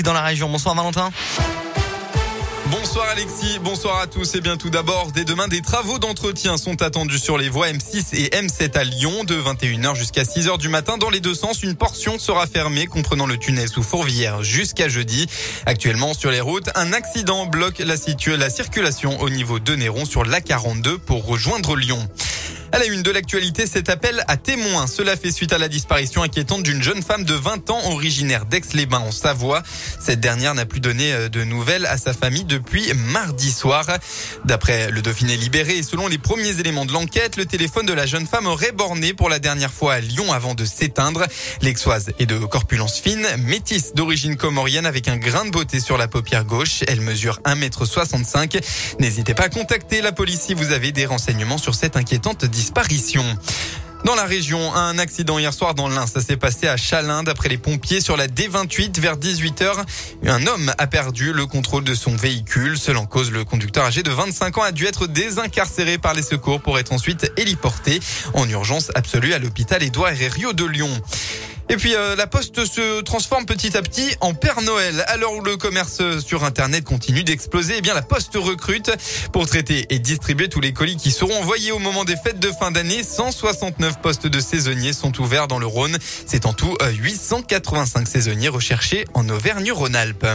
dans la région. Bonsoir Valentin. Bonsoir Alexis, bonsoir à tous et bien tout d'abord, dès demain des travaux d'entretien sont attendus sur les voies M6 et M7 à Lyon de 21h jusqu'à 6h du matin dans les deux sens. Une portion sera fermée comprenant le tunnel sous Fourvière jusqu'à jeudi. Actuellement sur les routes, un accident bloque la, la circulation au niveau de Néron sur l'A42 pour rejoindre Lyon. À la une de l'actualité, cet appel à témoins. Cela fait suite à la disparition inquiétante d'une jeune femme de 20 ans originaire d'Aix-les-Bains en Savoie. Cette dernière n'a plus donné euh, de nouvelles à sa famille depuis mardi soir. D'après le Dauphiné libéré et selon les premiers éléments de l'enquête, le téléphone de la jeune femme aurait borné pour la dernière fois à Lyon avant de s'éteindre. L'exoise est de corpulence fine, métisse d'origine comorienne avec un grain de beauté sur la paupière gauche. Elle mesure 1m65. N'hésitez pas à contacter la police si vous avez des renseignements sur cette inquiétante disparition disparition. Dans la région, un accident hier soir dans l'Ain. Ça s'est passé à Chalin. D'après les pompiers, sur la D28 vers 18h, un homme a perdu le contrôle de son véhicule. Seul cause, le conducteur âgé de 25 ans a dû être désincarcéré par les secours pour être ensuite héliporté en urgence absolue à l'hôpital Édouard Herriot de Lyon. Et puis euh, la Poste se transforme petit à petit en Père Noël. L'heure où le commerce sur Internet continue d'exploser, eh bien la Poste recrute pour traiter et distribuer tous les colis qui seront envoyés au moment des fêtes de fin d'année. 169 postes de saisonniers sont ouverts dans le Rhône. C'est en tout 885 euh, saisonniers recherchés en Auvergne-Rhône-Alpes.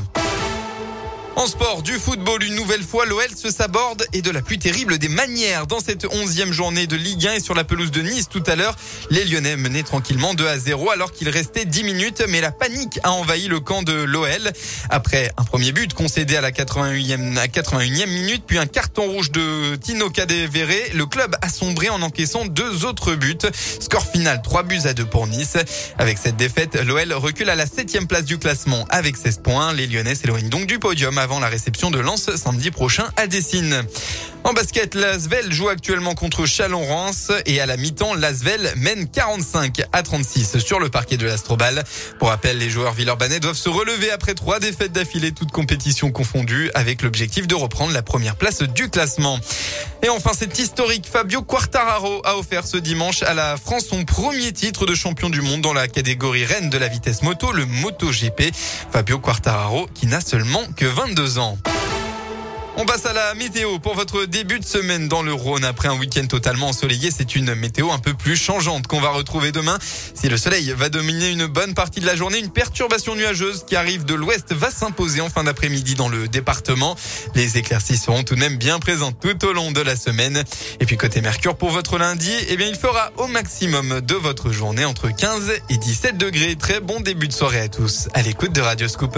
En sport, du football, une nouvelle fois, l'OL se saborde et de la plus terrible des manières dans cette onzième journée de Ligue 1 et sur la pelouse de Nice tout à l'heure. Les Lyonnais menaient tranquillement 2 à 0 alors qu'il restait 10 minutes, mais la panique a envahi le camp de l'OL. Après un premier but concédé à la 81e, à 81e minute, puis un carton rouge de Tino Cadevere, le club a sombré en encaissant deux autres buts. Score final 3 buts à 2 pour Nice. Avec cette défaite, l'OL recule à la septième place du classement avec 16 points. Les Lyonnais s'éloignent donc du podium avant la réception de Lens samedi prochain à Dessine. En basket, l'Asvel joue actuellement contre Chalon-Rance et à la mi-temps, l'Asvel mène 45 à 36 sur le parquet de l'Astrobal. Pour rappel, les joueurs villeurbanais doivent se relever après trois défaites d'affilée, toutes compétitions confondues, avec l'objectif de reprendre la première place du classement. Et enfin, cet historique Fabio Quartararo a offert ce dimanche à la France son premier titre de champion du monde dans la catégorie reine de la vitesse moto, le MotoGP. Fabio Quartararo qui n'a seulement que 22 ans. On passe à la météo pour votre début de semaine dans le Rhône. Après un week-end totalement ensoleillé, c'est une météo un peu plus changeante qu'on va retrouver demain. Si le soleil va dominer une bonne partie de la journée, une perturbation nuageuse qui arrive de l'ouest va s'imposer en fin d'après-midi dans le département. Les éclaircies seront tout de même bien présentes tout au long de la semaine. Et puis côté Mercure pour votre lundi, eh bien il fera au maximum de votre journée entre 15 et 17 degrés. Très bon début de soirée à tous. À l'écoute de Radio Scoop.